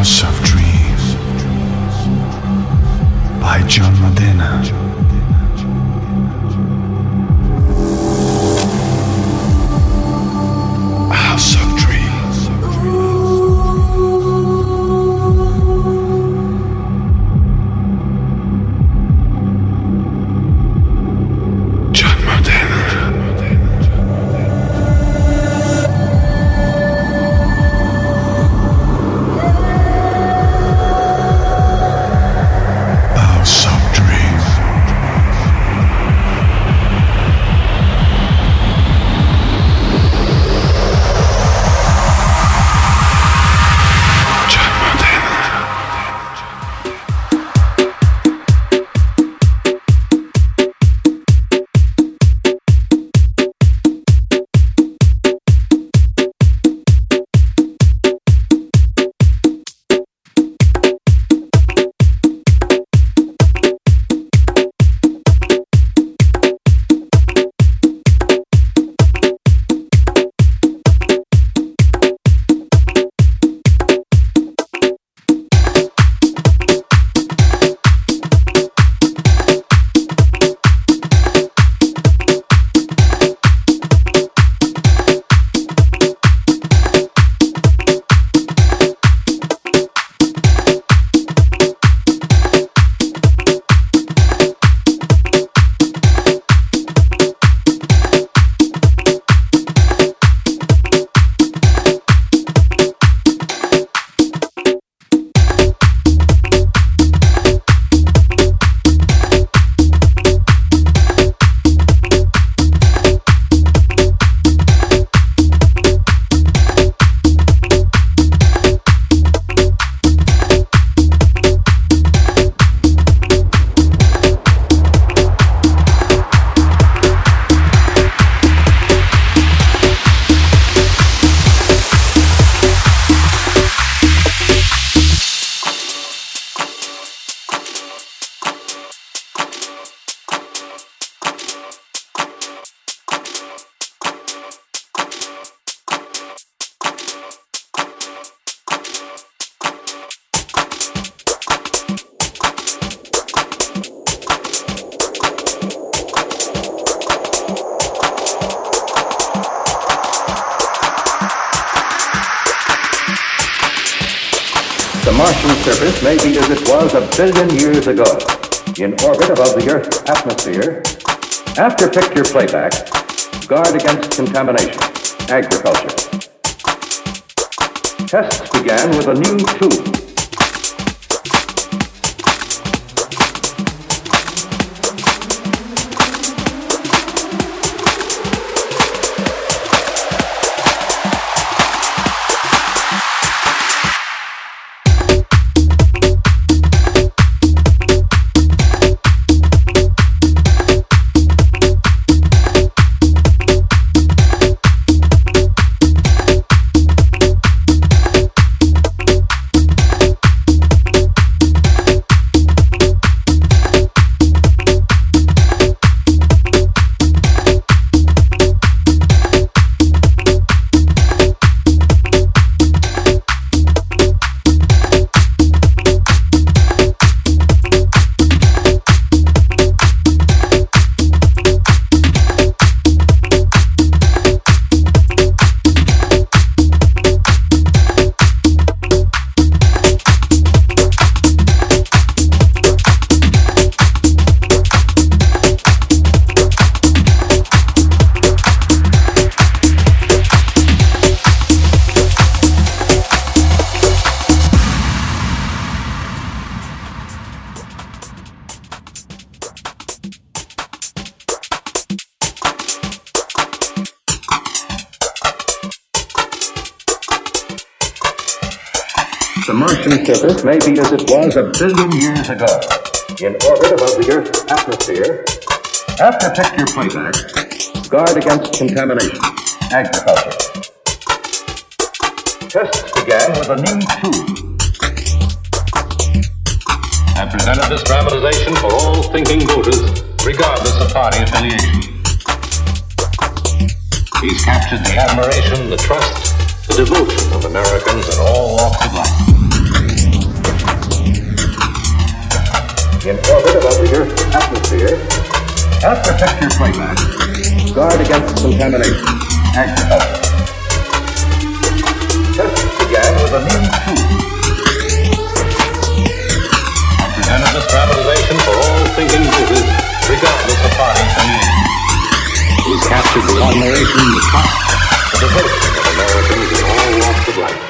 House of Dreams billion years ago, in orbit above the Earth's atmosphere. After picture playback, guard against contamination, agriculture. Tests began with a new tube. Billion years ago, in orbit above the Earth's atmosphere. After your playback, eh? guard against contamination, agriculture. Tests began with a new tube. I presented this dramatization for all thinking voters, regardless of party affiliation. He's captured the admiration, the trust, the devotion of Americans in all walks of life. In orbit above the Earth's atmosphere. After picture playback, guard against contamination. Agriculture. Tests began with a new tube. I presented this dramatization for all thinking voters, regardless of party affiliation. We captured the admiration, the trust, the devotion of Americans in all walks of life.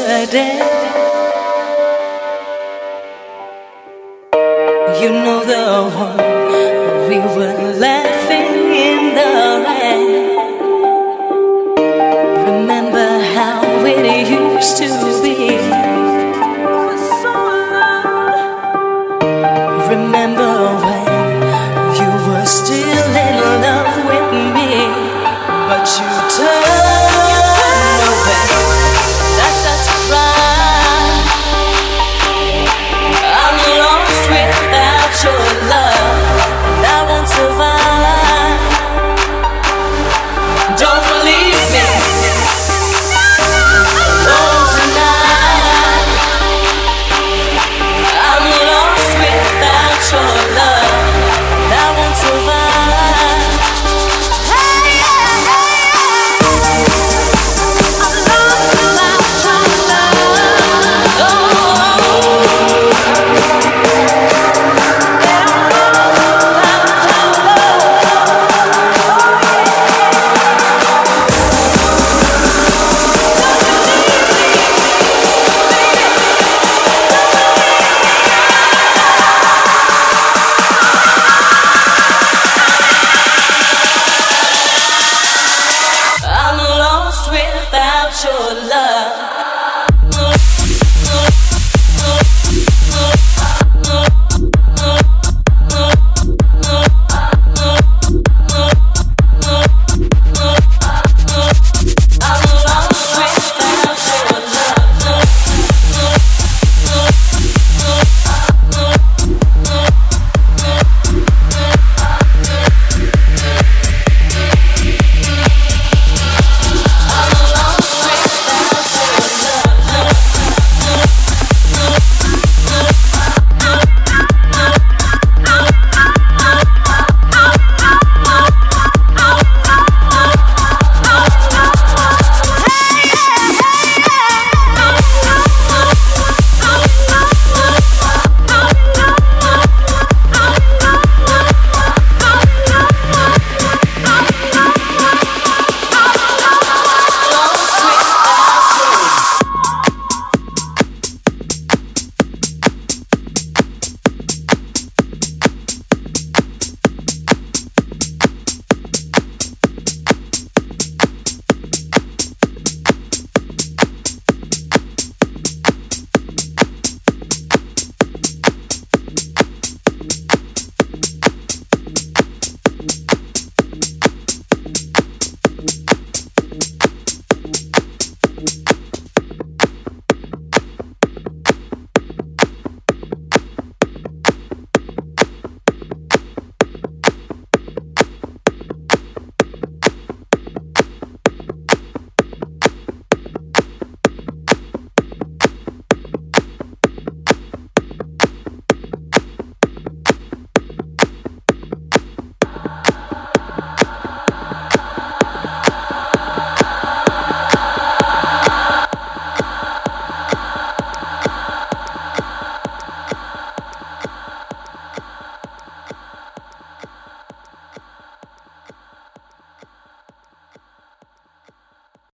Yesterday. You know the one